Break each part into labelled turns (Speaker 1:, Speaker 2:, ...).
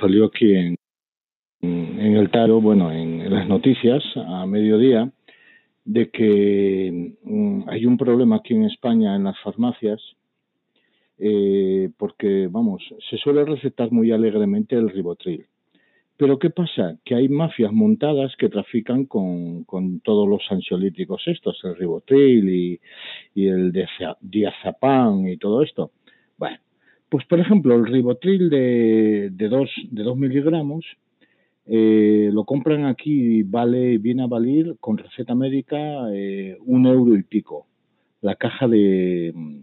Speaker 1: salió aquí en, en el Taro, bueno, en, las noticias a mediodía, de que mm, hay un problema aquí en España en las farmacias, eh, porque, vamos, se suele recetar muy alegremente el ribotril. Pero ¿qué pasa? Que hay mafias montadas que trafican con, todos los ansiolíticos estos, el ribotril y, y el diazepam y todo esto. Bueno, pues por ejemplo, el ribotril de, de, dos, de dos miligramos eh, lo compran aquí vale, viene a valer con receta médica eh, un euro y pico. La caja de, mm,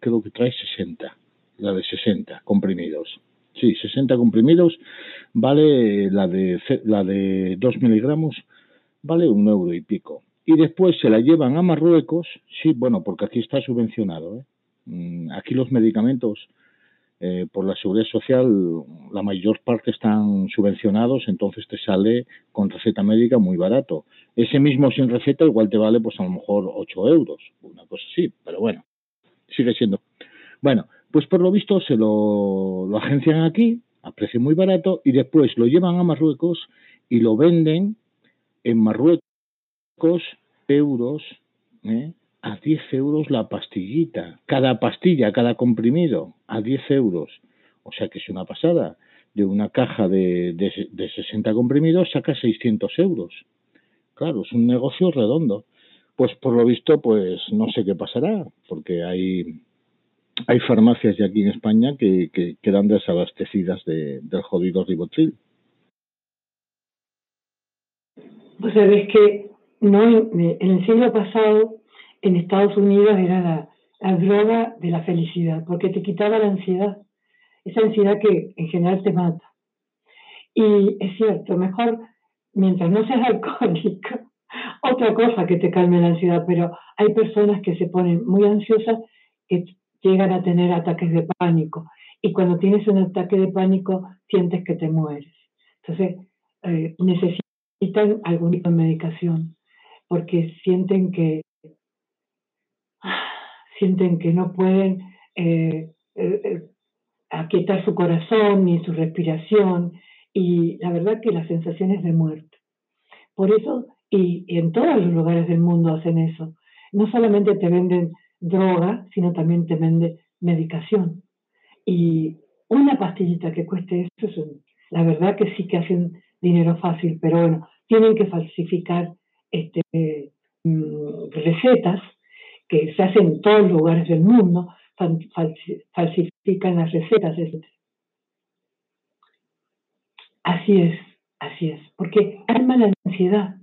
Speaker 1: creo que trae 60, la de 60 comprimidos. Sí, 60 comprimidos vale la de, la de 2 miligramos, vale un euro y pico. Y después se la llevan a Marruecos, sí, bueno, porque aquí está subvencionado. ¿eh? Mm, aquí los medicamentos eh, por la seguridad social, la mayor parte están subvencionados, entonces te sale con receta médica muy barato. Ese mismo sin receta igual te vale pues a lo mejor 8 euros, una cosa así, pero bueno, sigue siendo. Bueno, pues por lo visto se lo, lo agencian aquí a precio muy barato y después lo llevan a Marruecos y lo venden en Marruecos euros, ¿eh? A 10 euros la pastillita, cada pastilla, cada comprimido, a 10 euros. O sea que es una pasada. De una caja de, de, de 60 comprimidos saca 600 euros. Claro, es un negocio redondo. Pues por lo visto, pues no sé qué pasará, porque hay, hay farmacias ya aquí en España que, que quedan desabastecidas de, del jodido ribotril.
Speaker 2: Pues que no, en el siglo pasado en Estados Unidos era la, droga de la felicidad, porque te quitaba la ansiedad, esa ansiedad que en general te mata. Y es cierto, mejor mientras no seas alcohólico, otra cosa que te calme la ansiedad, pero hay personas que se ponen muy ansiosas que llegan a tener ataques de pánico. Y cuando tienes un ataque de pánico, sientes que te mueres. Entonces, eh, necesitan algún tipo de medicación, porque sienten que sienten que no pueden eh, eh, eh, aquietar su corazón ni su respiración y la verdad que la sensación es de muerte. Por eso, y, en todos los lugares del mundo hacen eso, no solamente te venden droga, sino también te venden medicación. Y una pastillita que cueste eso, la verdad que sí que hacen dinero fácil, pero bueno, tienen que falsificar este, mm, recetas que se hace en todos los lugares del mundo, falsifican las recetas, etc. Así es, así es, porque arma la ansiedad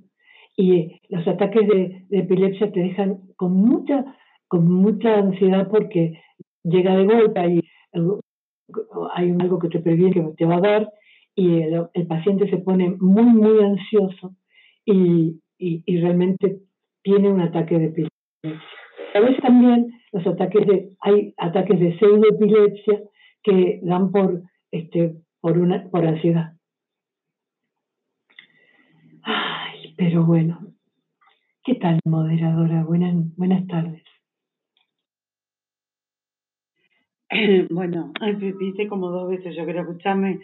Speaker 2: y los ataques de, epilepsia te dejan con mucha, con mucha ansiedad porque llega de golpe y hay algo que te previene que te va a dar y el, paciente se pone muy, muy ansioso y, y realmente tiene un ataque de epilepsia. A veces también los ataques de, hay ataques de pseudoepilepsia que dan por, este, por, una, por ansiedad. Ay, pero bueno. ¿Qué tal, moderadora? Buenas, buenas tardes.
Speaker 3: Bueno, dice como dos veces, yo quiero escucharme.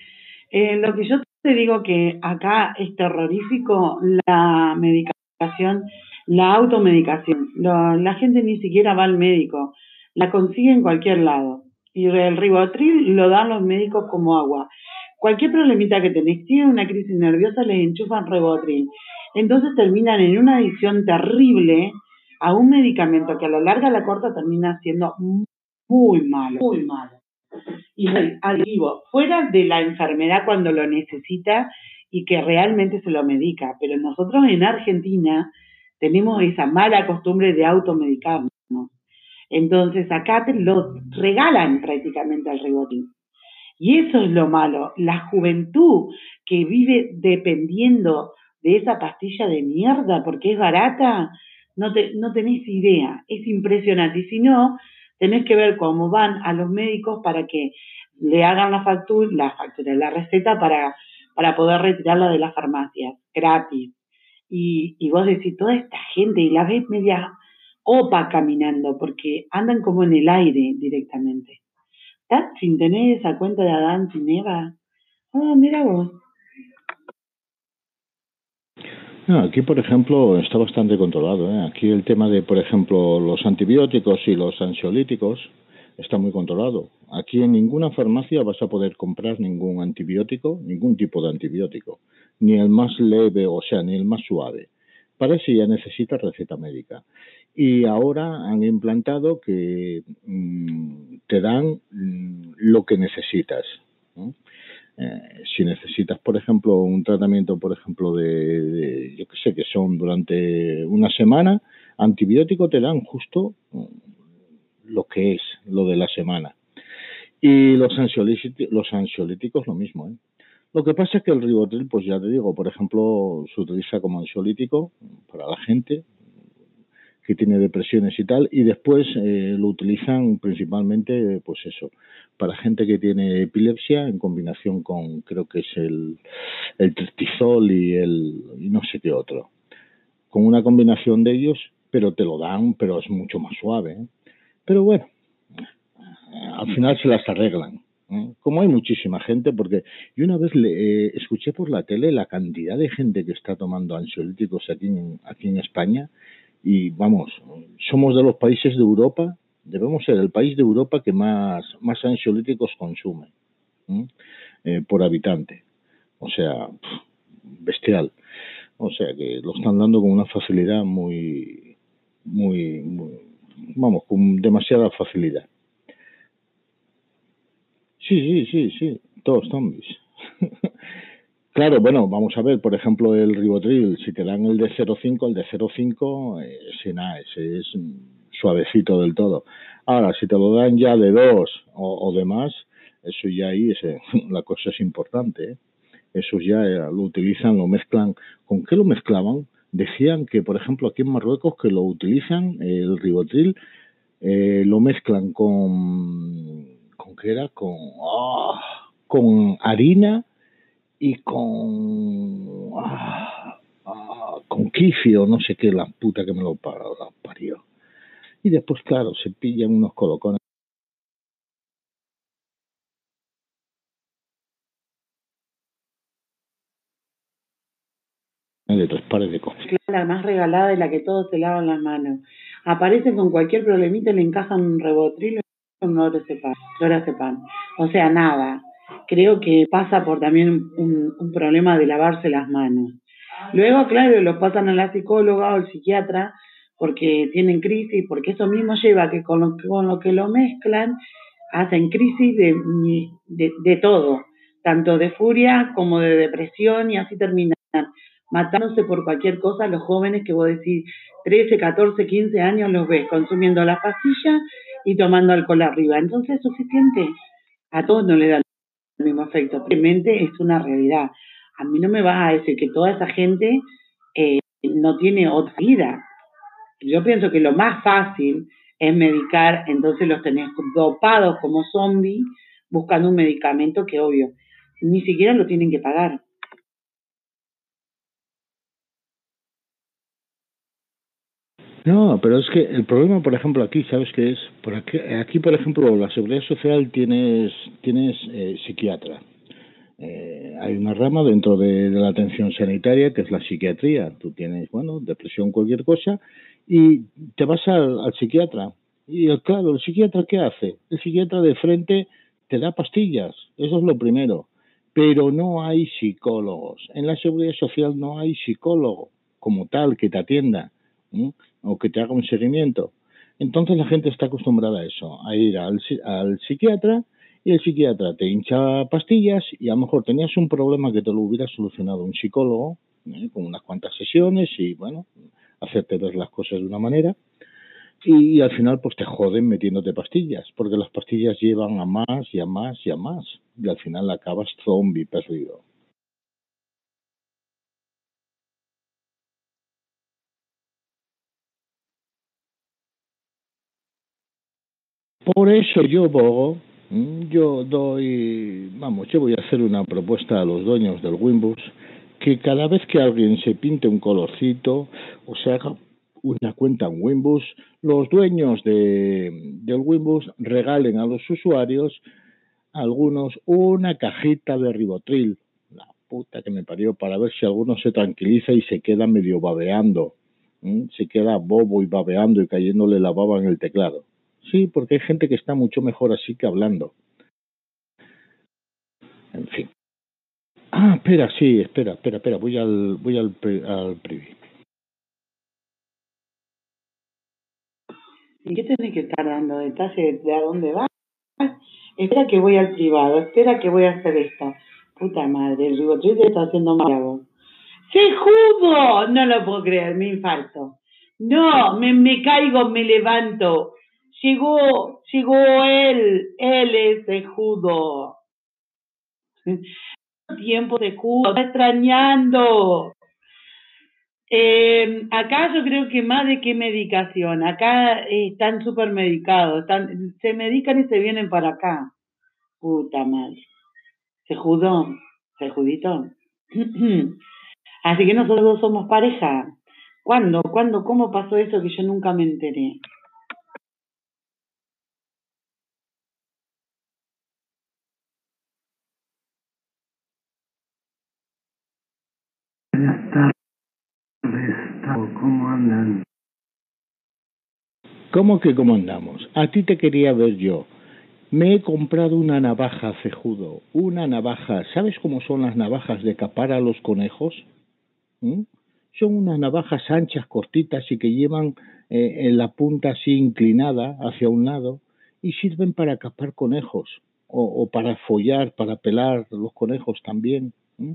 Speaker 3: Eh, lo que yo te digo que acá es terrorífico la medicación la automedicación. la gente ni siquiera va al médico, la consigue en cualquier lado. Y el ribotril lo dan los médicos como agua. Cualquier problemita que tenés, tienen una crisis nerviosa, les enchufan ribotril. Entonces terminan en una adicción terrible a un medicamento que a la larga a la corta termina siendo muy malo, muy malo. Y adictivo, fuera de la enfermedad cuando lo necesita y que realmente se lo medica. Pero nosotros en Argentina tenemos esa mala costumbre de automedicarnos. Entonces acá te lo regalan prácticamente al ribotín. Y eso es lo malo, la juventud que vive dependiendo de esa pastilla de mierda porque es barata, no, te, no tenés idea, es impresionante. Y si no, tenés que ver cómo van a los médicos para que le hagan la factura, la factura, la receta para, para poder retirarla de las farmacias, gratis. Y, y vos decís, toda esta gente, y la ves media opa caminando, porque andan como en el aire directamente. sin tener esa cuenta de Adán sin Eva. Ah, mira vos.
Speaker 1: aquí, por ejemplo, está bastante controlado. ¿eh? Aquí el tema de, por ejemplo, los antibióticos y los ansiolíticos está muy controlado. Aquí en ninguna farmacia vas a poder comprar ningún antibiótico, ningún tipo de antibiótico, ni el más leve, o sea, ni el más suave. Para eso ya necesitas receta médica. Y ahora han implantado que mm, te dan mm, lo que necesitas. Eh, si necesitas, por ejemplo, un tratamiento, por ejemplo, de, yo que sé, que son durante una semana, antibiótico te dan justo mm, lo que es, lo de la semana. Y los ansiolíticos, los ansiolíticos lo mismo. ¿eh? Lo que pasa es que el ribotril, pues ya te digo, por ejemplo, se utiliza como ansiolítico para la gente que tiene depresiones y tal, y después eh, lo utilizan principalmente, pues eso, para gente que tiene epilepsia en combinación con, creo que es el, el tristizol y el, y no sé qué otro. Con una combinación de ellos, pero te lo dan, pero es mucho más suave. ¿eh? Pero bueno, al final se las arreglan. Como hay muchísima gente, porque yo una vez le, eh, escuché por la tele la cantidad de gente que está tomando ansiolíticos aquí en, aquí en España y vamos, somos de los países de Europa, debemos ser el país de Europa que más, más ansiolíticos consume eh, por habitante. O sea, bestial. O sea que lo están dando con una facilidad muy, muy vamos, con demasiada facilidad. Sí, sí, sí, sí, todos zombies. claro, bueno, vamos a ver, por ejemplo, el ribotril, si te dan el de 0,5, el de 0,5, ese nada, ese es suavecito del todo. Ahora, si te lo dan ya de 2 o, de más, eso ya ahí, la cosa es importante. ¿eh? Eso ya eh, lo utilizan, lo mezclan. ¿Con qué lo mezclaban? Decían que, por ejemplo, aquí en Marruecos, que lo utilizan, el ribotril, eh, lo mezclan con con qué era con ah, con harina y con ah, ah, con no sé qué, la puta que me lo parió. Y después, claro, se pillan unos colocones. de tres pares de cosas.
Speaker 3: La más regalada de la que todos se lavan las manos. Aparecen con cualquier problemita y le encajan un rebotril de pan O sea, nada. Creo que pasa por también un, un problema de lavarse las manos. Luego, claro, los pasan a la psicóloga o al psiquiatra porque tienen crisis, porque eso mismo lleva que con lo, con lo que lo mezclan hacen crisis de, de, de todo, tanto de furia como de depresión y así terminan matándose por cualquier cosa los jóvenes que vos decís 13, 14, 15 años los ves consumiendo las pastillas y tomando alcohol arriba. Entonces es suficiente. A todos no le da el mismo efecto. Simplemente es una realidad. A mí no me va a decir que toda esa gente eh, no tiene otra vida. Yo pienso que lo más fácil es medicar, entonces los tenés dopados como zombies buscando un medicamento que obvio, ni siquiera lo tienen que pagar.
Speaker 1: No, pero es que el problema, por ejemplo, aquí, ¿sabes qué es? Por aquí, aquí por ejemplo, la seguridad social tienes, tienes eh, psiquiatra. Eh, hay una rama dentro de, la atención sanitaria que es la psiquiatría. Tú tienes, bueno, depresión, cualquier cosa, y te vas al, psiquiatra. Y claro, ¿el psiquiatra qué hace? El psiquiatra de frente te da pastillas, eso es lo primero. Pero no hay psicólogos. En la seguridad social no hay psicólogo como tal que te atienda o que te haga un seguimiento. Entonces la gente está acostumbrada a eso, a ir al, al psiquiatra y el psiquiatra te hincha pastillas y a lo mejor tenías un problema que te lo hubiera solucionado un psicólogo ¿eh? con unas cuantas sesiones y bueno, hacerte ver las cosas de una manera y, al final pues te joden metiéndote pastillas porque las pastillas llevan a más y a más y a más y al final acabas zombie perdido. Por eso yo, Bogo, mm, yo doy, vamos, yo voy a hacer una propuesta a los dueños del Wimbus que cada vez que alguien se pinte un colorcito o se haga una cuenta en Wimbus, los dueños de, del Wimbus regalen a los usuarios algunos una cajita de ribotril, la puta que me parió, para ver si alguno se tranquiliza y se queda medio babeando, se queda bobo y babeando y cayéndole la baba en el teclado. Sí, porque hay gente que está mucho mejor así que hablando. En fin. Ah, espera, sí, espera, espera, espera, voy al, voy al, al privy.
Speaker 3: ¿Y qué tenés que estar dando detalles de a dónde vas? Espera que voy al privado, espera que voy a hacer esto. Puta madre, el ribotril te está haciendo mal. ¡Se judo! No lo puedo creer, me infarto. No, me, me caigo, me levanto. Llegó, llegó él, él es judo. Tiempo de judo, está extrañando. Eh, acá yo creo que más de qué medicación, acá están súper medicados, están, se medican y se vienen para acá. Puta madre. Se judó, se judito. Así que nosotros dos somos pareja. ¿Cuándo? ¿Cuándo? ¿Cómo pasó eso que yo nunca me enteré?
Speaker 1: ¿Cómo andan? ¿Cómo que cómo andamos? A ti te quería ver yo. Me he comprado una navaja cejudo, una navaja. ¿Sabes cómo son las navajas de capar a los conejos? ¿Mm? Son unas navajas anchas, cortitas y que llevan eh, en la punta así inclinada hacia un lado y sirven para capar conejos o, para follar, para pelar los conejos también. ¿Mm?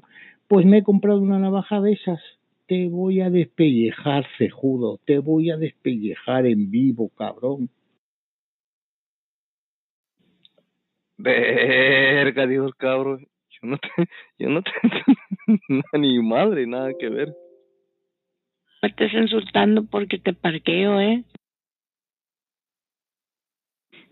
Speaker 1: Pues me he comprado una navaja de esas te voy a despellejar, cejudo, te voy a despellejar en vivo, cabrón.
Speaker 4: Verga, dijo el cabrón. Yo no te, yo no te, ni madre, nada que ver.
Speaker 5: Me estás insultando porque te parqueo, ¿eh?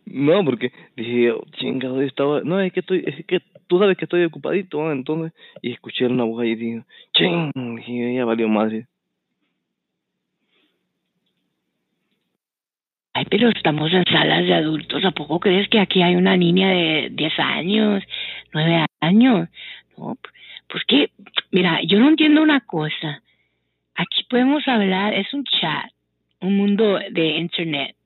Speaker 4: No, porque dije, oh, chingado, estaba, no, es que estoy, es que tú sabes que estoy ocupadito, entonces, y escuché una voz ahí y dije, ching, y ya valió madre.
Speaker 5: Ay, pero estamos en salas de adultos, ¿a poco crees que aquí hay una niña de 10 años, 9 años? No, pues mira, yo no entiendo una cosa. Aquí podemos hablar, es un chat, un mundo de internet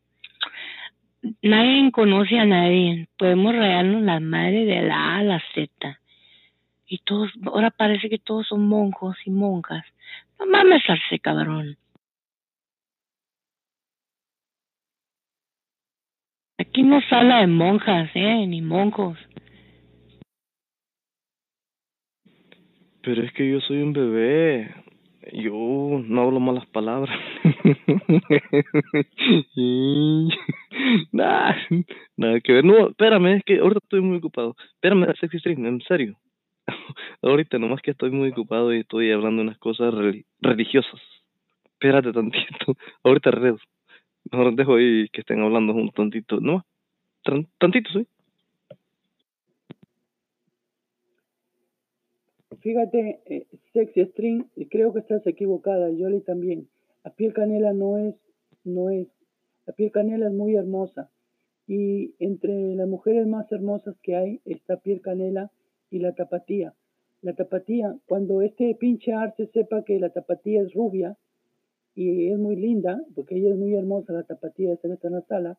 Speaker 5: nadie conoce a nadie. Podemos regarnos la madre de la A a la Z. Y todos, ahora parece que todos son monjos y monjas. No mames, arce, cabrón. Aquí no se habla de monjas, ¿eh? Ni monjos.
Speaker 4: Pero es que yo soy un bebé. Yo no hablo malas palabras. nada, nada que ver. No, espérame, es que ahorita estoy muy ocupado. Espérame, Sexy Stream, en serio. ahorita nomás que estoy muy ocupado y estoy hablando unas cosas religiosas. Espérate tantito. ahorita redo. Mejor dejo ahí que estén hablando un tantito. No, tantito, sí.
Speaker 6: Fíjate, eh, Sexy String, creo que estás equivocada, Yoli también. La piel canela no es, no es, la piel canela es muy hermosa. Y entre las mujeres más hermosas que hay está piel canela y la tapatía. La tapatía, cuando este pinche arte sepa que la tapatía es rubia y es muy linda, porque ella es muy hermosa, la tapatía está en la sala,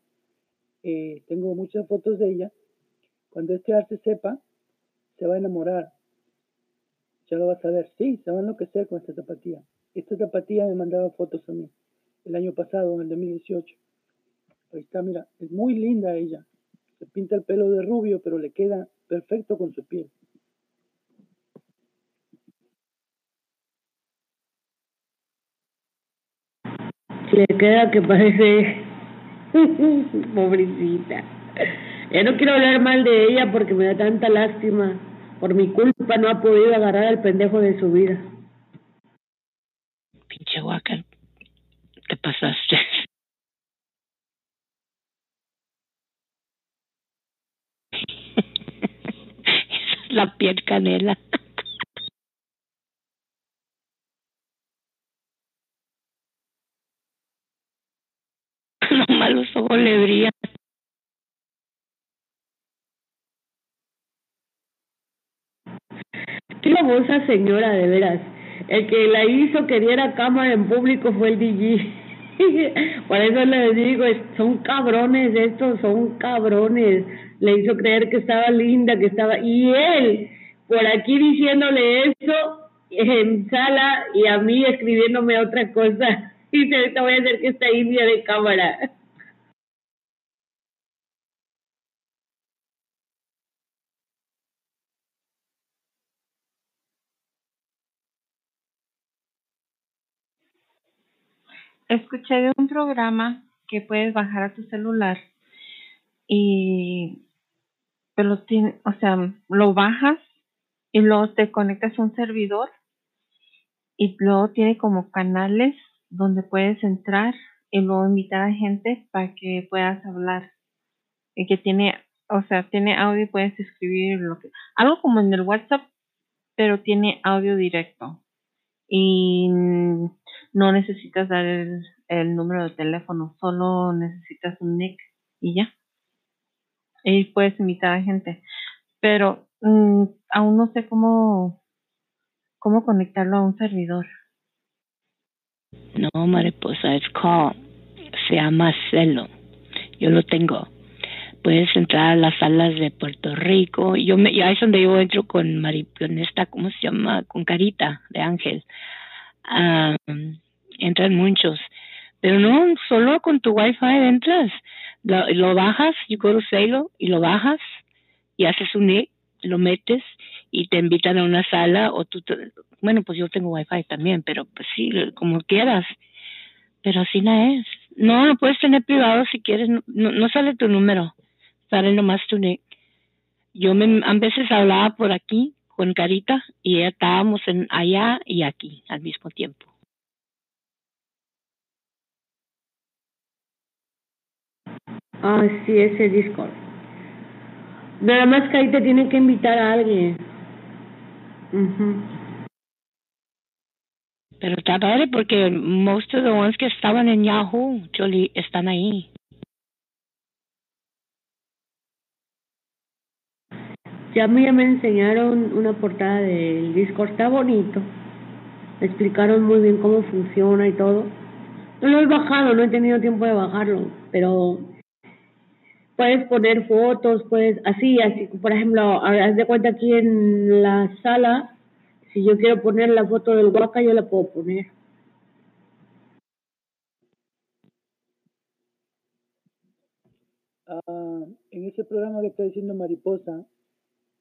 Speaker 6: eh, tengo muchas fotos de ella, cuando este arte sepa, se va a enamorar ya lo vas a ver. Sí, se va a enloquecer con esta tapatía. Esta tapatía me mandaba fotos a mí el año pasado, en el 2018. Ahí está, mira, es muy linda ella. Se pinta el pelo de rubio, pero le queda perfecto con su piel.
Speaker 2: Le queda que parece pobrecita. Ya no quiero hablar mal de ella porque me da tanta lástima. Por mi culpa no ha podido agarrar al pendejo de su vida.
Speaker 5: Pinche Walker, te pasaste. Esa es la piel canela. Los malos ojos le brillan.
Speaker 7: Famosa señora, de veras. El que la hizo que diera cámara en público fue el DJ. Por eso les digo, son cabrones estos, son cabrones. Le hizo creer que estaba linda, que estaba... Y él, por aquí diciéndole eso en sala y a mí escribiéndome otra cosa. Y ahorita voy a hacer que está india de cámara.
Speaker 8: Escuché de un programa que puedes bajar a tu celular y pero tiene, o sea, lo bajas y luego te conectas a un servidor y luego tiene como canales donde puedes entrar y luego invitar a gente para que puedas hablar y que tiene, o sea, tiene audio y puedes escribir lo que, algo como en el WhatsApp, pero tiene audio directo. Y no necesitas dar el, el número de teléfono, solo necesitas un nick y ya. Y puedes invitar a gente. Pero mm, aún no sé cómo, cómo conectarlo a un servidor.
Speaker 5: No, mariposa, es called, se llama Celo. Yo lo tengo. Puedes entrar a las salas de Puerto Rico. Yo me, ahí es donde yo entro con Mari, ¿cómo se llama? Con Carita de Ángel. Um, entran muchos. Pero no, solo con tu wifi entras. Lo, bajas, you go to y lo bajas y haces un nick, lo metes y te invitan a una sala o tú, bueno, pues yo tengo wifi también, pero pues sí, como quieras. Pero así no es. No, lo puedes tener privado si quieres, no, no sale tu número, sale nomás tu nick. Yo me, a veces hablaba por aquí con Carita y ya estábamos en allá y aquí al mismo tiempo.
Speaker 7: Ah, sí, ese Discord. Nada más que ahí te tienen que invitar a alguien.
Speaker 5: Pero está padre porque most of the ones que estaban en Yahoo, Jolie, están ahí.
Speaker 7: Ya mí ya me enseñaron una portada del Discord, está bonito. Me explicaron muy bien cómo funciona y todo. No lo he bajado, no he tenido tiempo de bajarlo, pero puedes poner fotos, puedes, así, así, por ejemplo, haz de cuenta aquí en la sala, si yo quiero poner la foto del huaca, yo la puedo poner.
Speaker 6: Ah, en ese programa que está diciendo Mariposa,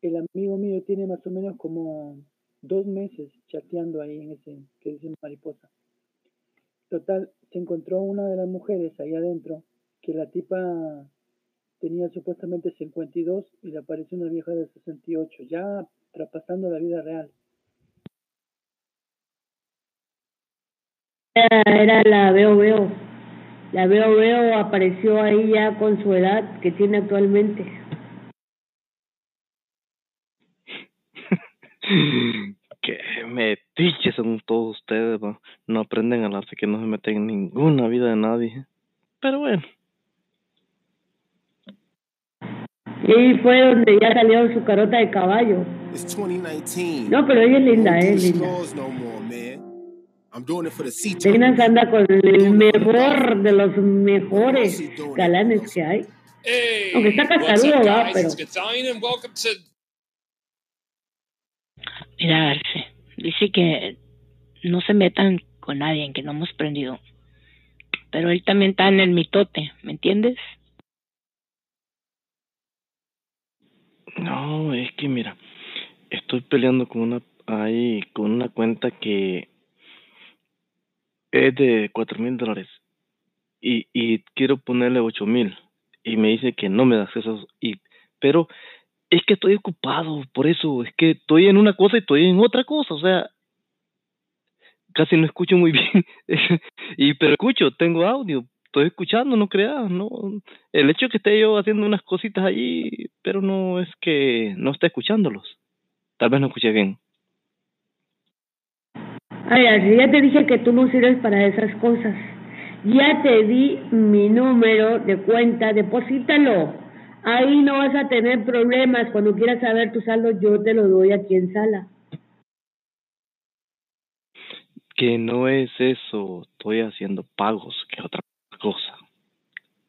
Speaker 6: el amigo mío tiene más o menos como dos meses chateando ahí en ese que dice Mariposa. Total, se encontró una de las mujeres ahí adentro que la tipa tenía supuestamente 52 y le apareció una vieja de 68, ya traspasando la vida real.
Speaker 7: Era, la Veo Veo. La Veo Veo apareció ahí ya con su edad que tiene actualmente.
Speaker 4: Qué metiches son todos ustedes, no aprenden a hablarse que no se meten en ninguna vida de nadie. Pero bueno.
Speaker 7: Y fue donde ya salió su carota de caballo. No, pero ella es linda, es linda. Apenas anda con el mejor de los mejores galanes que hay. Aunque está casadudo, va, pero...
Speaker 5: Mira, Arce, dice que no se metan con nadie, en que no hemos prendido. Pero él también está en el mitote, ¿me entiendes?
Speaker 4: No, es que mira, estoy peleando con una ahí con una cuenta que es de cuatro mil dólares y, y quiero ponerle ocho mil y me dice que no me da acceso y pero es que estoy ocupado por eso es que estoy en una cosa y estoy en otra cosa o sea casi no escucho muy bien. Y pero escucho tengo audio estoy escuchando, no creas, no. El hecho de que esté yo haciendo unas cositas allí, pero no es que no esté escuchándolos. Tal vez no escuché bien.
Speaker 7: Ay, ya te dije que tú no sirves para esas cosas. Ya te di mi número de cuenta, deposítalo. Ahí no vas a tener problemas. Cuando quieras saber tu saldo, yo te lo doy aquí en sala.
Speaker 4: Que no es eso, estoy haciendo pagos, que es otra cosa.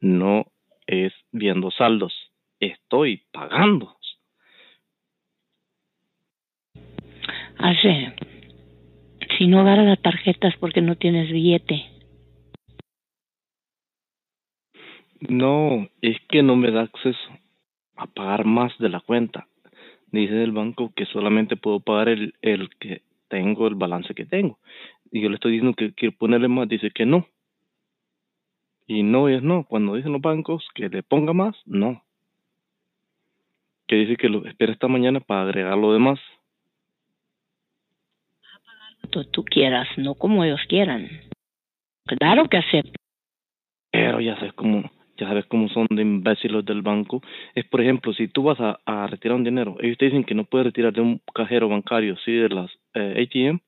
Speaker 4: No es viendo saldos, estoy pagando.
Speaker 5: Hace, si no agarras las tarjetas porque no tienes billete.
Speaker 4: No, es que no me da acceso a pagar más de la cuenta. Dice el banco que solamente puedo pagar el, el que tengo, el balance que tengo. Y yo le estoy diciendo que quiero ponerle más, dice que no. Y no es no. Cuando dicen los bancos que le ponga más, no. Que dice que lo espera esta mañana para agregar lo demás.
Speaker 5: Tú, tú quieras, no como ellos quieran. Claro que acepto.
Speaker 4: Pero ya sabes cómo, ya sabes cómo son de imbéciles del banco. Es por ejemplo, si tú vas a, a retirar un dinero, ellos te dicen que no puedes retirar de un cajero bancario, sí, de las eh, ATM,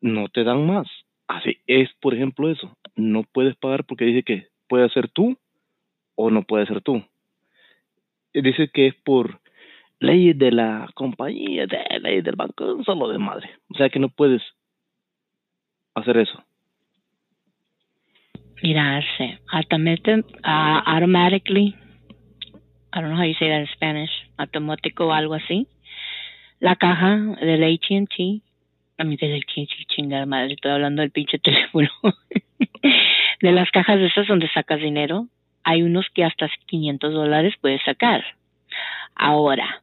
Speaker 4: no te dan más. Así es, por ejemplo, eso. No puedes pagar porque dice que puede ser tú o no puede ser tú. Dice que es por leyes de la compañía, de leyes del banco, solo de madre. O sea que no puedes hacer eso.
Speaker 5: Mirarse. Uh, automatically, I don't know how you say that in Spanish, automático o algo así. La caja del AT&T, a mí AT&T, chingada madre, estoy hablando del pinche teléfono. de las cajas de esas donde sacas dinero, hay unos que hasta 500 dólares puedes sacar. Ahora,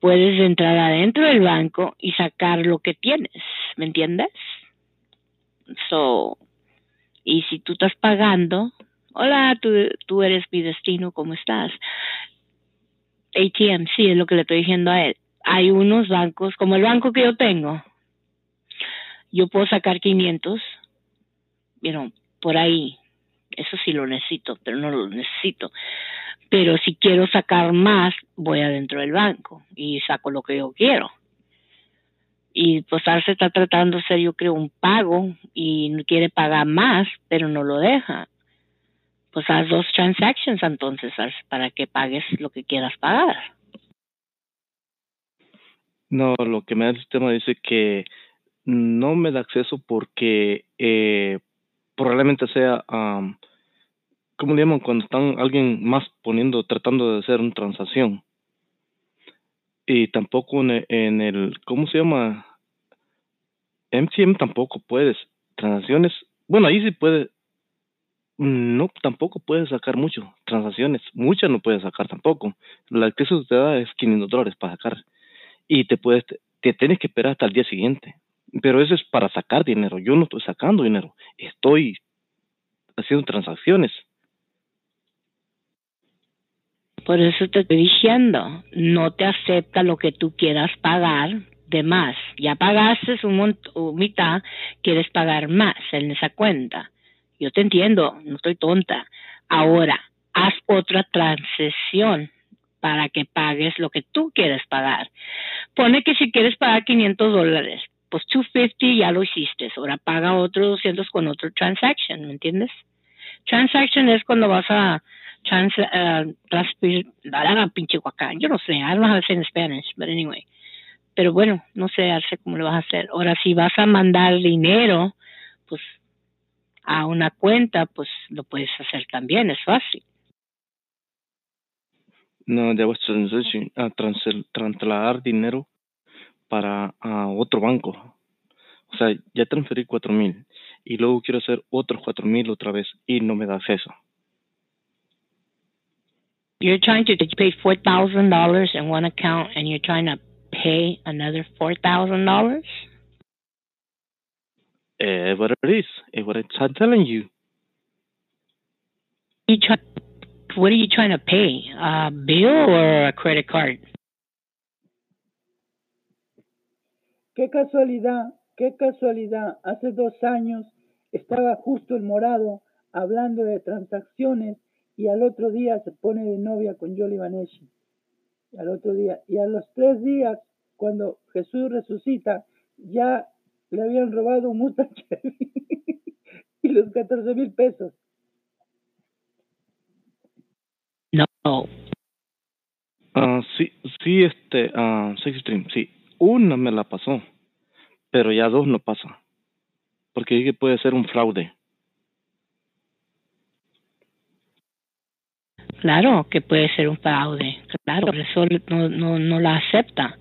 Speaker 5: puedes entrar adentro del banco y sacar lo que tienes, ¿me entiendes? So, y si tú estás pagando, hola, tú, tú eres mi destino, ¿cómo estás? ATM, sí, es lo que le estoy diciendo a él. Hay unos bancos, como el banco que yo tengo, yo puedo sacar 500, you por ahí. Eso sí lo necesito, pero no lo necesito. Pero si quiero sacar más, voy adentro del banco y saco lo que yo quiero. Y pues se está tratando de hacer, yo creo, un pago y quiere pagar más, pero no lo deja. Pues haz dos transactions entonces para que pagues lo que quieras pagar.
Speaker 4: No, lo que me da el sistema dice que no me da acceso porque eh, probablemente sea, um, ¿cómo le llaman? Cuando están alguien más poniendo, tratando de hacer una transacción. Y tampoco en el, en el ¿cómo se llama? MTM tampoco puedes. Transacciones, bueno, ahí sí puede. No, tampoco puedes sacar mucho. Transacciones, muchas no puedes sacar tampoco. La que eso te da es 500 dólares para sacar. Y te puedes, te tienes que esperar hasta el día siguiente pero eso es para sacar dinero. Yo no estoy sacando dinero, estoy haciendo transacciones.
Speaker 5: Por eso te estoy diciendo, no te acepta lo que tú quieras pagar de más. Ya pagaste un, mitad, quieres pagar más en esa cuenta. Yo te entiendo, no estoy tonta. Ahora, haz otra transacción para que pagues lo que tú quieres pagar. Pone que si quieres pagar 500 dólares, pues 250 ya lo hiciste, ahora paga otro 200 con otro transaction, ¿me entiendes? Transaction es cuando vas a trans, uh, transferir, la pinche guacán, yo no sé, I don't know how to Spanish, but anyway. Pero bueno, no sé hace cómo lo vas a hacer. Ahora, si vas a mandar dinero, pues a una cuenta, pues lo puedes hacer también, es fácil.
Speaker 4: No, de transaction, a trasladar dinero para uh, otro banco. O sea, ya transferí cuatro mil y luego quiero hacer otros cuatro mil otra vez y no me da acceso.
Speaker 5: You're trying to pay four thousand dollars in one account and you're trying to pay another four thousand dollars.
Speaker 4: Eh, what it is, is what I'm telling you.
Speaker 5: You try, what are you trying to pay? A bill or a credit card?
Speaker 6: Qué casualidad, qué casualidad. Hace dos años estaba justo el morado hablando de transacciones y al otro día se pone de novia con Yoli Vaneshi. Al otro día. Y a los tres días, cuando Jesús resucita, ya le habían robado un Mustang y los 14 mil pesos.
Speaker 5: No.
Speaker 4: Uh, sí, sí, este, uh, Stream, sí una me la pasó, pero ya dos no pasa. Porque puede ser un fraude.
Speaker 5: Claro que puede ser un fraude, claro, eso no, no, no la acepta.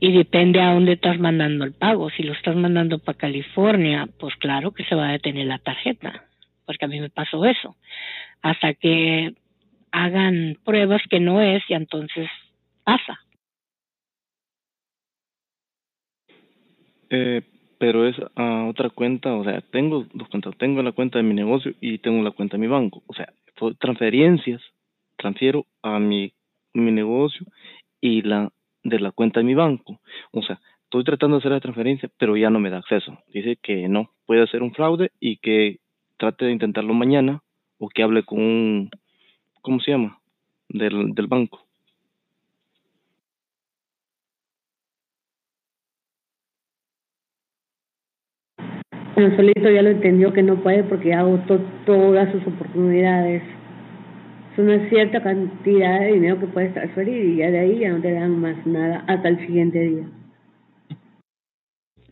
Speaker 5: Y depende a dónde estás mandando el pago. Si lo estás mandando para California, pues claro que se va a detener la tarjeta, porque a mí me pasó eso. Hasta que hagan pruebas que no es y entonces pasa.
Speaker 4: Eh, pero es a otra cuenta, o sea, tengo dos cuentas, tengo la cuenta de mi negocio y tengo la cuenta de mi banco, o sea, transferencias, transfiero a mi, mi negocio y la de la cuenta de mi banco, o sea, estoy tratando de hacer la transferencia, pero ya no me da acceso, dice que no, puede ser un fraude y que trate de intentarlo mañana o que hable con un, ¿cómo se llama? Del, del banco.
Speaker 7: Solito ya lo entendió que no puede porque ya agotó todas sus oportunidades. Es una cierta cantidad de dinero que puedes transferir y ya de ahí ya no te dan más nada hasta el siguiente día.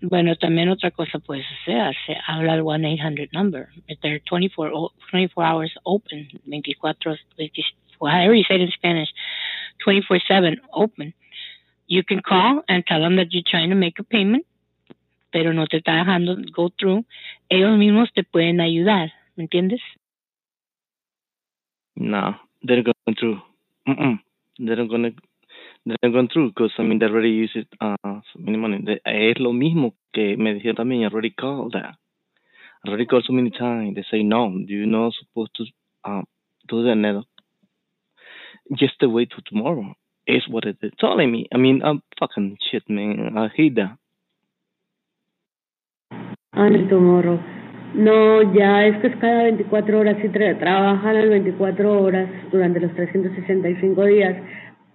Speaker 5: Bueno, también otra cosa puedes hacer, se habla al 1-800 number. They're 24, 24 hours open, 24, 24 however you say it in Spanish, 24-7 open. You can call and tell them that you're trying to make a payment pero no te está dejando go through, ellos mismos te pueden ayudar, ¿me entiendes?
Speaker 4: No, they're going through. Mm -mm. They're going they're going through because I mean they already use it uh so many money. Es lo mismo que me dijeron también. I already called that. I already called so many times. They say no. You're not supposed to do that now. Just wait till tomorrow. Is what is telling me. I mean, I'm fucking shit, man. I hate that.
Speaker 7: Antes tomorrow. No, ya es que es cada 24 horas y tra trabajan las 24 horas durante los 365 días,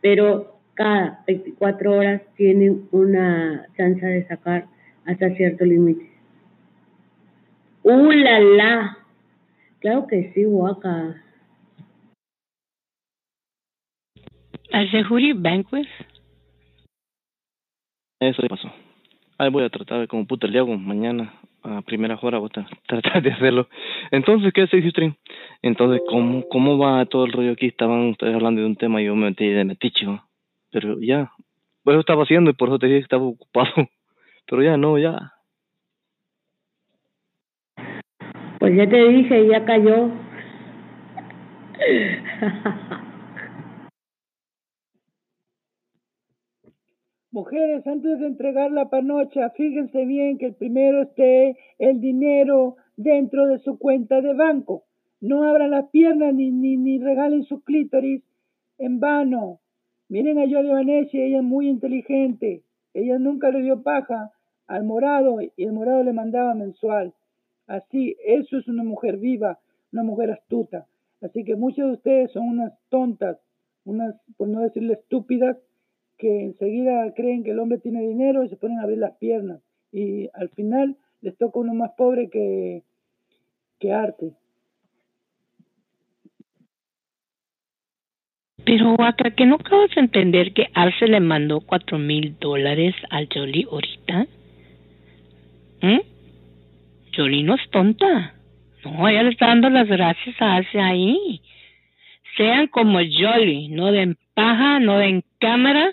Speaker 7: pero cada 24 horas tienen una chance de sacar hasta cierto límite. ¡Uh, la, la! Claro que sí, guaca.
Speaker 5: ¿Al Banquet?
Speaker 4: Eso pasó. Ahí voy a tratar de como puta le hago mañana a primera hora voy a tratar de hacerlo. Entonces, ¿qué es Stream? Entonces, ¿cómo, ¿cómo va todo el rollo aquí? Estaban ustedes hablando de un tema y yo me metí de meticho. Pero ya, pues eso estaba haciendo y por eso te dije que estaba ocupado. Pero ya no, ya.
Speaker 7: Pues ya te dije, ya cayó.
Speaker 6: Mujeres, antes de entregar la panocha, fíjense bien que el primero esté el dinero dentro de su cuenta de banco. No abran las piernas ni, ni, ni regalen su clítoris en vano. Miren a Yoli Vanessa, ella es muy inteligente. Ella nunca le dio paja al morado y el morado le mandaba mensual. Así, eso es una mujer viva, una mujer astuta. Así que muchos de ustedes son unas tontas, unas, por no decirle estúpidas, que enseguida creen que el hombre tiene dinero y se ponen a abrir las piernas. Y al final les toca uno más pobre que, que arte.
Speaker 5: Pero, Waka, ¿que no acabas de entender que Arce le mandó cuatro mil dólares al Jolie ahorita? Jolie no es tonta. No, ella le está dando las gracias a Arce ahí. Sean como Jolie, no den paja, no den cámara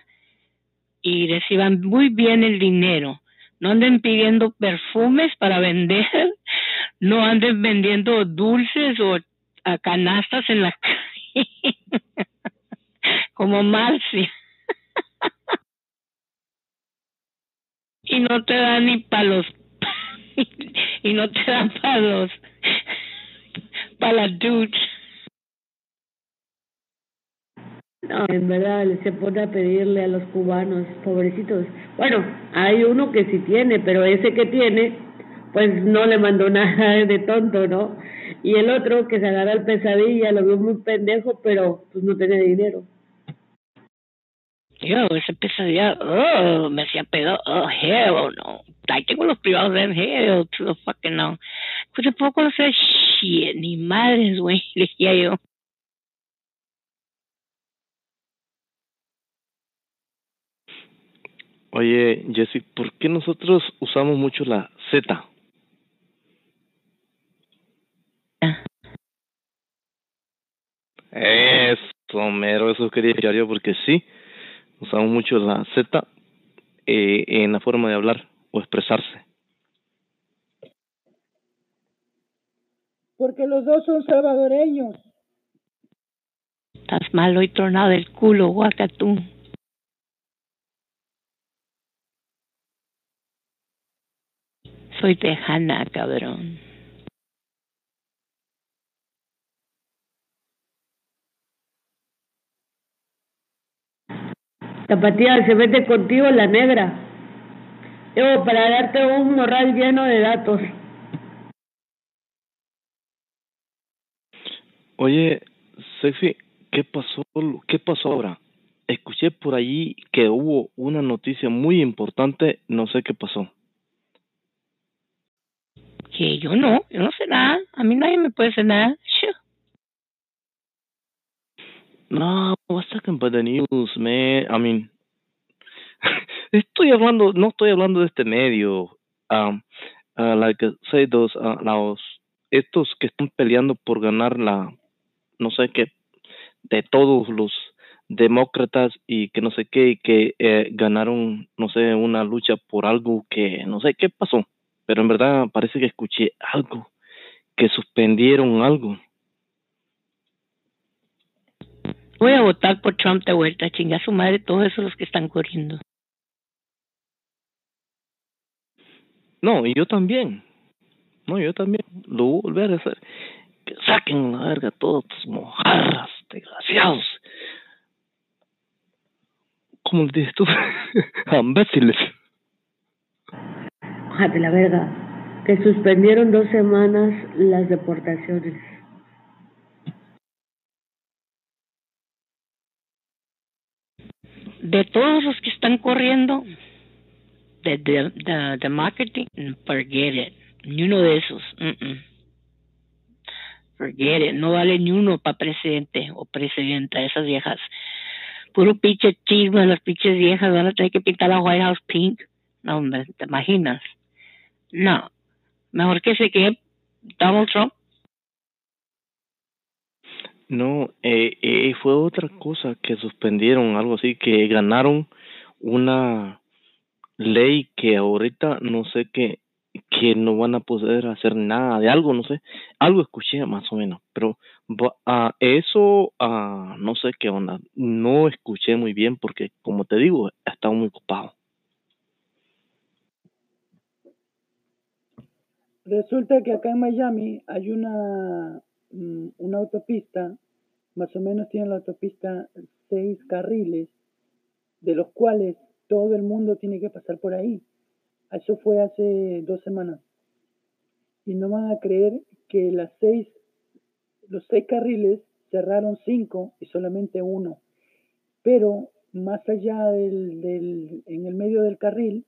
Speaker 5: y reciban muy bien el dinero. No anden pidiendo perfumes para vender, no anden vendiendo dulces o canastas en la calle, como Marcia. y no te dan ni para los y no te dan para los para las dudes.
Speaker 7: No, en verdad se pone a pedirle a los cubanos, pobrecitos. Bueno, hay uno que sí tiene, pero ese que tiene, pues no le mandó nada de tonto, ¿no? Y el otro que se agarra el pesadilla, lo vio muy pendejo, pero pues no tenía dinero.
Speaker 5: Yo, esa pesadilla, oh, me hacía pedo, oh, hell no. Ahí tengo los privados de hell to the fucking no. Pues, Pero puedo conocer shit, ni madres, güey, decía yo.
Speaker 4: Oye, Jesse, ¿por qué nosotros usamos mucho la Z? Ah. Eso, mero, eso quería decir yo porque sí usamos mucho la Z eh, en la forma de hablar o expresarse.
Speaker 6: Porque los dos son salvadoreños.
Speaker 5: Estás malo y tronado del culo, guacatú. Soy tejana, cabrón.
Speaker 7: Tapatía, se mete contigo la negra. Yo, para darte un morral lleno de datos.
Speaker 4: Oye, Sexy, ¿qué pasó? ¿Qué pasó ahora? Escuché por allí que hubo una noticia muy importante, no sé qué pasó.
Speaker 5: Que yo no, yo no sé nada. A mí nadie me puede decir nada.
Speaker 4: No, what's talking about the news, man? I mean, estoy hablando, no estoy hablando de este medio. Um, uh, uh, uh, los, estos que están peleando por ganar la, no sé qué, de todos los demócratas y que no sé qué, y que eh, ganaron, no sé, una lucha por algo que no sé qué pasó, pero en verdad parece que escuché algo, que suspendieron algo.
Speaker 5: Voy a votar por Trump de vuelta, chinga a su madre todos esos los que están corriendo.
Speaker 4: No, y yo también. No, yo también lo voy a volver a hacer. Que saquen la verga todos tus mojarras, desgraciados. ¿Cómo le dices tú? Imbéciles.
Speaker 7: Fíjate la verga. Que suspendieron dos semanas las deportaciones.
Speaker 5: De todos los que están corriendo, de, de, de, marketing, forget it. Ni uno de esos. mm. Forget it. No vale ni uno para presidente o presidenta. Esas viejas. Puro pinche chisme. Las pinches viejas van a tener que pintar la White House pink. No, hombre, ¿te imaginas? No. Mejor que se quede Donald Trump.
Speaker 4: No, eh, eh, fue otra cosa que suspendieron, algo así, que ganaron una ley que ahorita no sé qué, que no van a poder hacer nada de algo, no sé, algo escuché más o menos, pero ah, eso ah, no sé qué onda, no escuché muy bien porque como te digo, he estado muy ocupado.
Speaker 6: Resulta que acá en Miami hay una, una autopista, más o menos tiene la autopista seis carriles, de los cuales todo el mundo tiene que pasar por ahí. Eso fue hace dos semanas. Y no van a creer que las seis, los seis carriles cerraron cinco y solamente uno. Pero más allá del, del, en el medio del carril,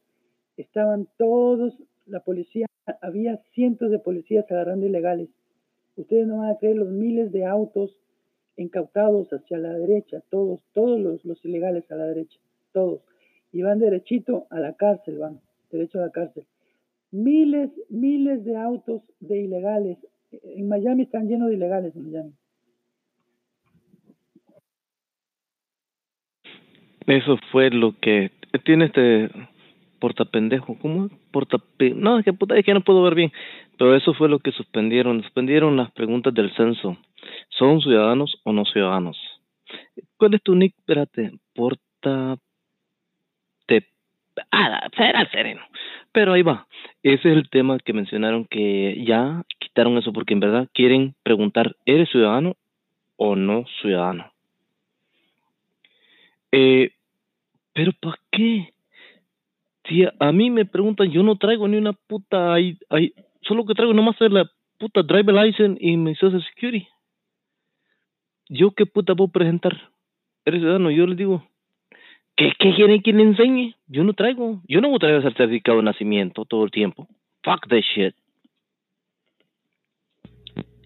Speaker 6: estaban todos, la policía, había cientos de policías agarrando ilegales. Ustedes no van a creer los miles de autos incautados hacia la derecha, todos, todos los, los ilegales a la derecha, todos. Y van derechito a la cárcel, van, derecho a la cárcel. Miles, miles de autos de ilegales. En Miami están llenos de ilegales, Miami.
Speaker 4: Eso fue lo que tiene este portapendejo, ¿cómo? es? Portape... No, es que puta, es que no puedo ver bien. Pero eso fue lo que suspendieron. Suspendieron las preguntas del censo. ¿Son ciudadanos o no ciudadanos? ¿Cuál es tu nick? Espérate. Porta... Te... Ah, será sereno. Pero ahí va. Ese es el tema que mencionaron que ya quitaron eso porque en verdad quieren preguntar, ¿eres ciudadano o no ciudadano? Eh, pero ¿para qué? A, mí me preguntan, yo no traigo ni una puta solo que traigo nomás la puta driver license y mi social security. ¿Yo qué puta puedo presentar? ¿Eres ciudadano? Yo les digo, ¿qué, qué quieren que le enseñe? Yo no traigo, yo no voy a traer el certificado de nacimiento todo el tiempo. Fuck that shit.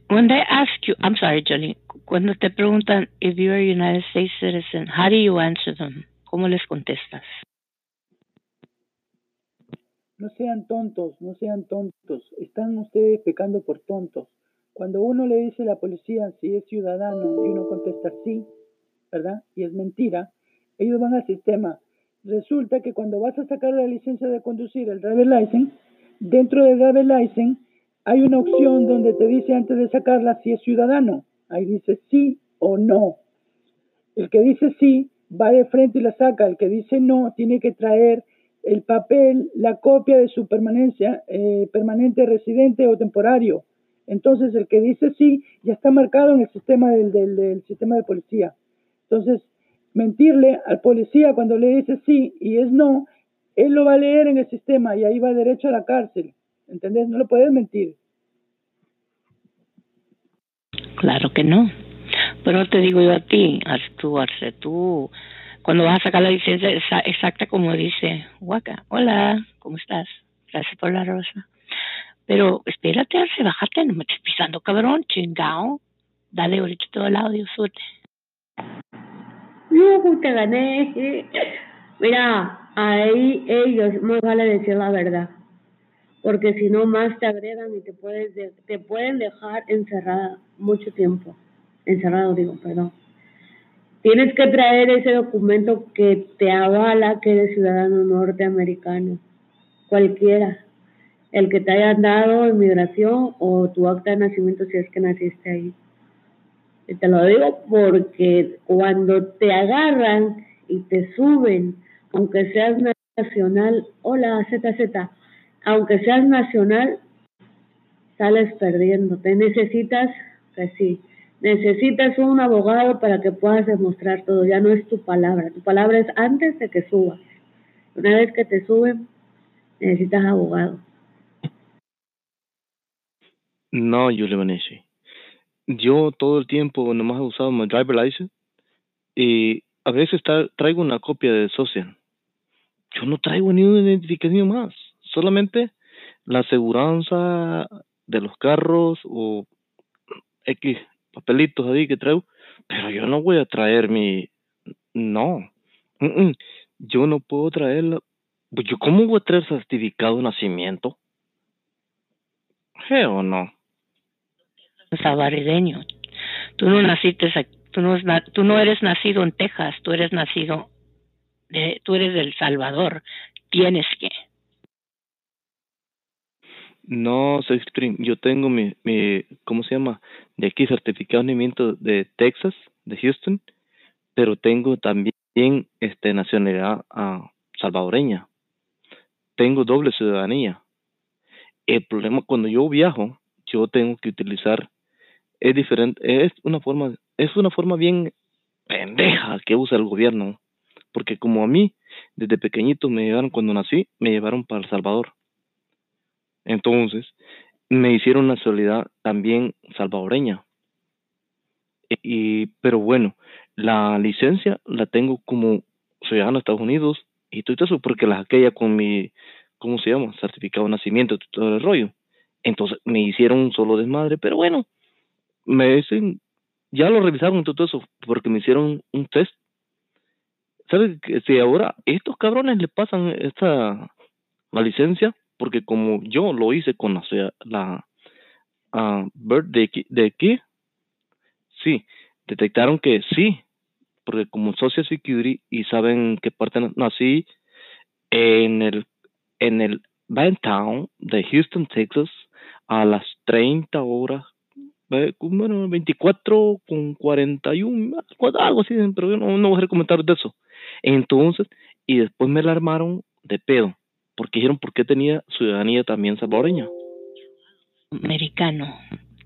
Speaker 5: When they ask you, I'm sorry, Johnny, cuando te preguntan if you are a United States citizen, how do you answer them? ¿Cómo les contestas?
Speaker 6: No sean tontos, no sean tontos. Están ustedes pecando por tontos. Cuando uno le dice a la policía si es ciudadano y uno contesta sí, ¿verdad? Y es mentira. Ellos van al sistema. Resulta que cuando vas a sacar la licencia de conducir, el driver license, dentro del driver license hay una opción donde te dice antes de sacarla si es ciudadano. Ahí dice sí o no. El que dice sí va de frente y la saca. El que dice no tiene que traer el papel, la copia de su permanencia, eh, permanente residente o temporario. Entonces el que dice sí ya está marcado en el sistema del, del, sistema de policía. Entonces, mentirle al policía cuando le dice sí y es no, él lo va a leer en el sistema y ahí va derecho a la cárcel. ¿Entendés? No lo puedes mentir.
Speaker 5: Claro que no. Pero te digo yo a ti, tú, Arce, tú, cuando vas a sacar la licencia exacta como dice Waka, hola, ¿cómo estás? Gracias por la rosa. Pero espérate, Arce, bájate, no me estés pisando, cabrón, chingao. Dale ahorita todo el audio, suerte.
Speaker 7: Yo te gané. Mira, ahí ellos, más vale decir la verdad. Porque si no, más te agregan y te, puedes te pueden dejar encerrada mucho tiempo. Encerrado, digo, perdón. Tienes que traer ese documento que te avala que eres ciudadano norteamericano. Cualquiera. El que te hayan dado inmigración o tu acta de nacimiento si es que naciste ahí. Y te lo digo porque cuando te agarran y te suben, aunque seas nacional, hola ZZ, aunque seas nacional, sales perdiendo. Te necesitas, pues sí, necesitas un abogado para que puedas demostrar todo. Ya no es tu palabra. Tu palabra es antes de que subas. Una vez que te suben, necesitas abogado.
Speaker 4: No, Julio Vanessa yo todo el tiempo nomás he usado mi driver license y a veces traigo una copia de social. Yo no traigo ni una identificación más, solamente la aseguranza de los carros o X papelitos ahí que traigo, pero yo no voy a traer mi... No, yo no puedo traerla. Pues, ¿Yo cómo voy a traer certificado de nacimiento? ¿O no?
Speaker 5: salvadoreño. Tú no naciste, tú no, tú no eres nacido en Texas, tú eres nacido, de, tú eres del Salvador. Tienes que.
Speaker 4: No, yo tengo mi, mi, ¿cómo se llama? De aquí certificado de nacimiento de Texas, de Houston, pero tengo también este nacionalidad uh, salvadoreña. Tengo doble ciudadanía. El problema cuando yo viajo, yo tengo que utilizar es diferente, es una forma, es una forma bien pendeja que usa el gobierno, porque como a mí, desde pequeñito me llevaron, cuando nací, me llevaron para El Salvador. Entonces, me hicieron nacionalidad también salvadoreña. Y, pero bueno, la licencia la tengo como ciudadano de Estados Unidos y todo eso porque la ya con mi, ¿cómo se llama? Certificado de nacimiento, todo el rollo. Entonces me hicieron un solo desmadre, pero bueno, me dicen, ya lo revisaron todo eso, porque me hicieron un test. ¿Sabes si ahora estos cabrones le pasan esta la licencia? Porque como yo lo hice con la, la uh, Bird de, aquí, sí, detectaron que sí, porque como Social Security y saben qué parte nací en el en el Town de Houston, Texas, a las 30 horas bueno, 24 con 41, algo así, pero yo no, no voy a comentar de eso. Entonces, y después me la de pedo, porque dijeron por qué tenía ciudadanía también salvadoreña.
Speaker 5: Americano,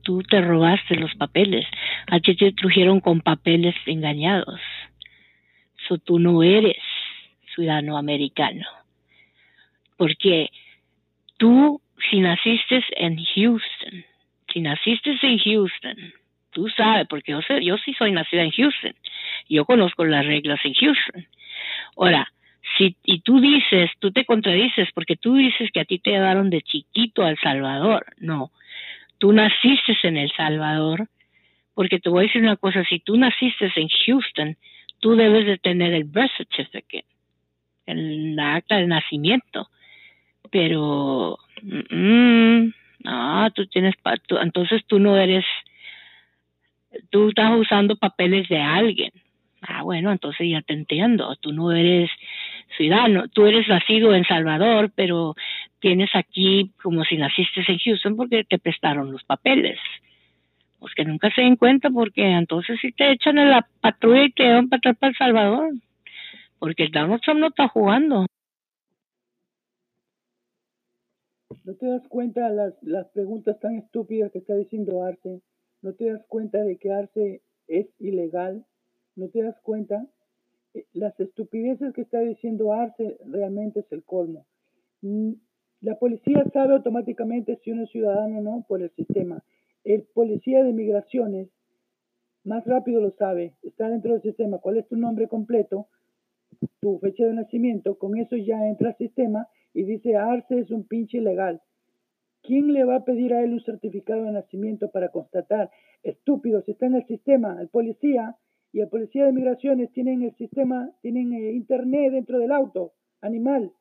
Speaker 5: tú te robaste los papeles, a ti te trajeron con papeles engañados. So, tú no eres ciudadano americano. Porque tú, si naciste en Houston, si naciste en Houston, tú sabes, porque yo, yo sí soy nacida en Houston, yo conozco las reglas en Houston. Ahora, si, y tú dices, tú te contradices porque tú dices que a ti te llevaron de chiquito al Salvador. No, tú naciste en El Salvador, porque te voy a decir una cosa, si tú naciste en Houston, tú debes de tener el birth certificate, el acta de nacimiento. Pero, mm, Ah, tú tienes, entonces tú no eres, tú estás usando papeles de alguien. Ah, bueno, entonces ya te entiendo. Tú no eres ciudadano, tú eres nacido en Salvador, pero tienes aquí como si naciste en Houston porque te prestaron los papeles. Pues que nunca se den cuenta porque entonces si te echan en la patrulla y te llevan para atrás para El Salvador. Porque Donald Trump no está jugando.
Speaker 6: ¿No te das cuenta las, las preguntas tan estúpidas que está diciendo Arce? ¿No te das cuenta de que Arce es ilegal? ¿No te das cuenta? Eh, Las estupideces que está diciendo Arce realmente es el colmo. Mm, La policía sabe automáticamente si uno es ciudadano o no por el sistema. El policía de migraciones más rápido lo sabe, está dentro del sistema. ¿Cuál es tu nombre completo? Tu fecha de nacimiento, con eso ya entra al sistema y dice Arce es un pinche ilegal. ¿Quién le va a pedir a él un certificado de nacimiento para constatar? Estúpido, si está en el sistema, el policía y el policía de migraciones tienen el sistema, tienen eh, internet dentro del auto, animal.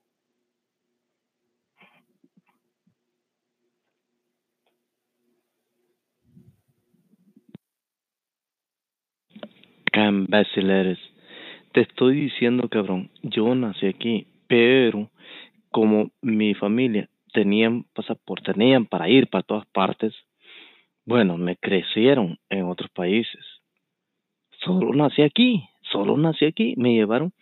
Speaker 4: Qué imbécil eres. Te estoy diciendo, cabrón, yo nací aquí, pero como mi familia tenían pasaporte, tenían para ir para todas partes, bueno, me crecieron en otros países. Solo nací aquí, solo nací aquí, me llevaron,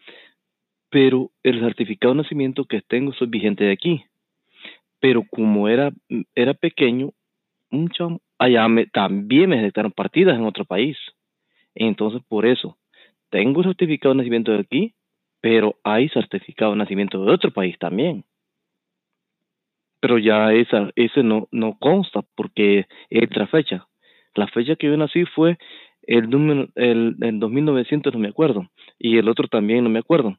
Speaker 4: pero el certificado de nacimiento que tengo soy vigente de aquí. Pero como era, era pequeño, un chamo, allá me, también me aceptaron partidas en otro país. Entonces, por eso, tengo certificado de nacimiento de aquí, pero hay certificado de nacimiento de otro país también. Pero ya esa, ese no, no consta porque es otra fecha. La fecha que yo nací fue el número, el, el 2900, no me acuerdo, y el otro también no me acuerdo.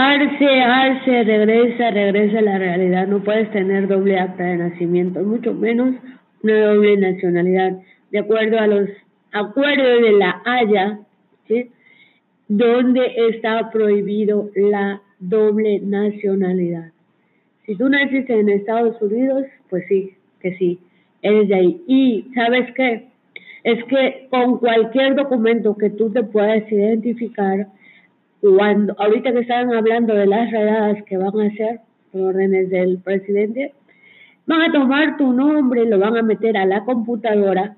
Speaker 7: Arce, Arce, regresa, regresa a la realidad. No puedes tener doble acta de nacimiento, mucho menos una doble nacionalidad. De acuerdo a los acuerdos de la Haya, ¿sí? donde está prohibido la doble nacionalidad. Si tú naciste en Estados Unidos, pues sí, que sí, eres de ahí. Y ¿sabes qué? Es que con cualquier documento que tú te puedas identificar, cuando ahorita que estaban hablando de las redadas que van a hacer por órdenes del presidente, van a tomar tu nombre, lo van a meter a la computadora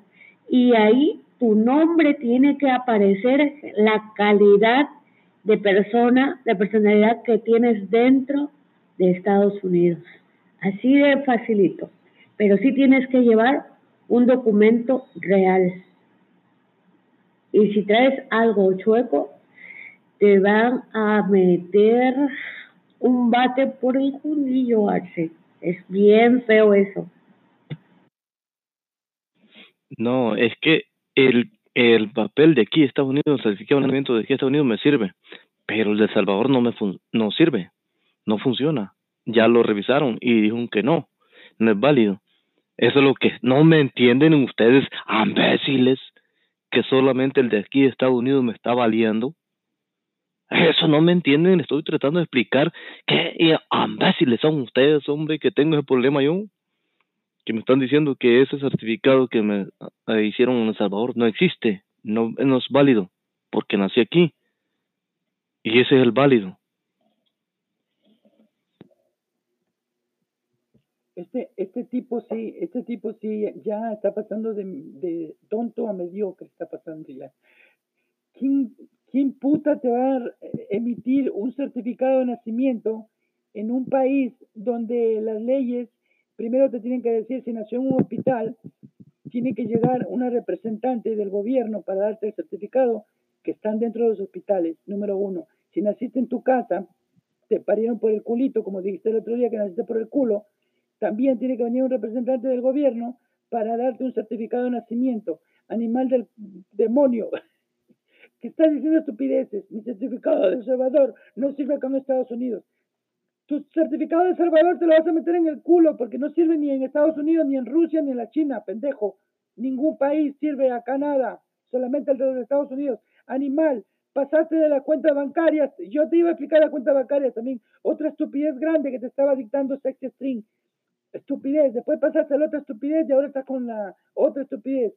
Speaker 7: y ahí tu nombre tiene que aparecer la calidad de persona, de personalidad que tienes dentro de Estados Unidos. Así de facilito. Pero sí tienes que llevar un documento real. Y si traes algo chueco, te van a meter un bate por el judillo, Arce. Es bien feo eso.
Speaker 4: No, es que el, el papel de aquí, Estados Unidos, el certificado de aquí, Estados Unidos, me sirve, pero el de Salvador no me fun- no sirve, no funciona. Ya lo revisaron y dijeron que no, no es válido. Eso es lo que no me entienden ustedes, imbéciles, que solamente el de aquí, de Estados Unidos, me está valiendo. Eso no me entienden, estoy tratando de explicar qué imbéciles son ustedes, hombre, que tengo ese problema yo que me están diciendo que ese certificado que me eh, hicieron en El Salvador no existe, no, no es válido, porque nací aquí. Y ese es el válido.
Speaker 6: Este, este tipo sí, este tipo sí ya está pasando de, tonto a mediocre, está pasando ya. ¿Quién, ¿Quién puta te va a emitir un certificado de nacimiento en un país donde las leyes primero te tienen que decir si nació en un hospital, tiene que llegar una representante del gobierno para darte el certificado que están dentro de los hospitales, número uno. Si naciste en tu casa, te parieron por el culito, como dijiste el otro día que naciste por el culo, también tiene que venir un representante del gobierno para darte un certificado de nacimiento. Animal del demonio. que estás diciendo estupideces. Mi certificado de Salvador no sirve acá en Estados Unidos. Tu certificado de Salvador te lo vas a meter en el culo porque no sirve ni en Estados Unidos, ni en Rusia, ni en la China, pendejo. Ningún país sirve acá nada. Solamente el de los Estados Unidos. Animal, pasaste de la cuenta bancaria. Yo te iba a explicar la cuenta bancaria también. Otra estupidez grande que te estaba dictando Sexy String. Estupidez. Después pasaste a la otra estupidez y ahora estás con la otra estupidez.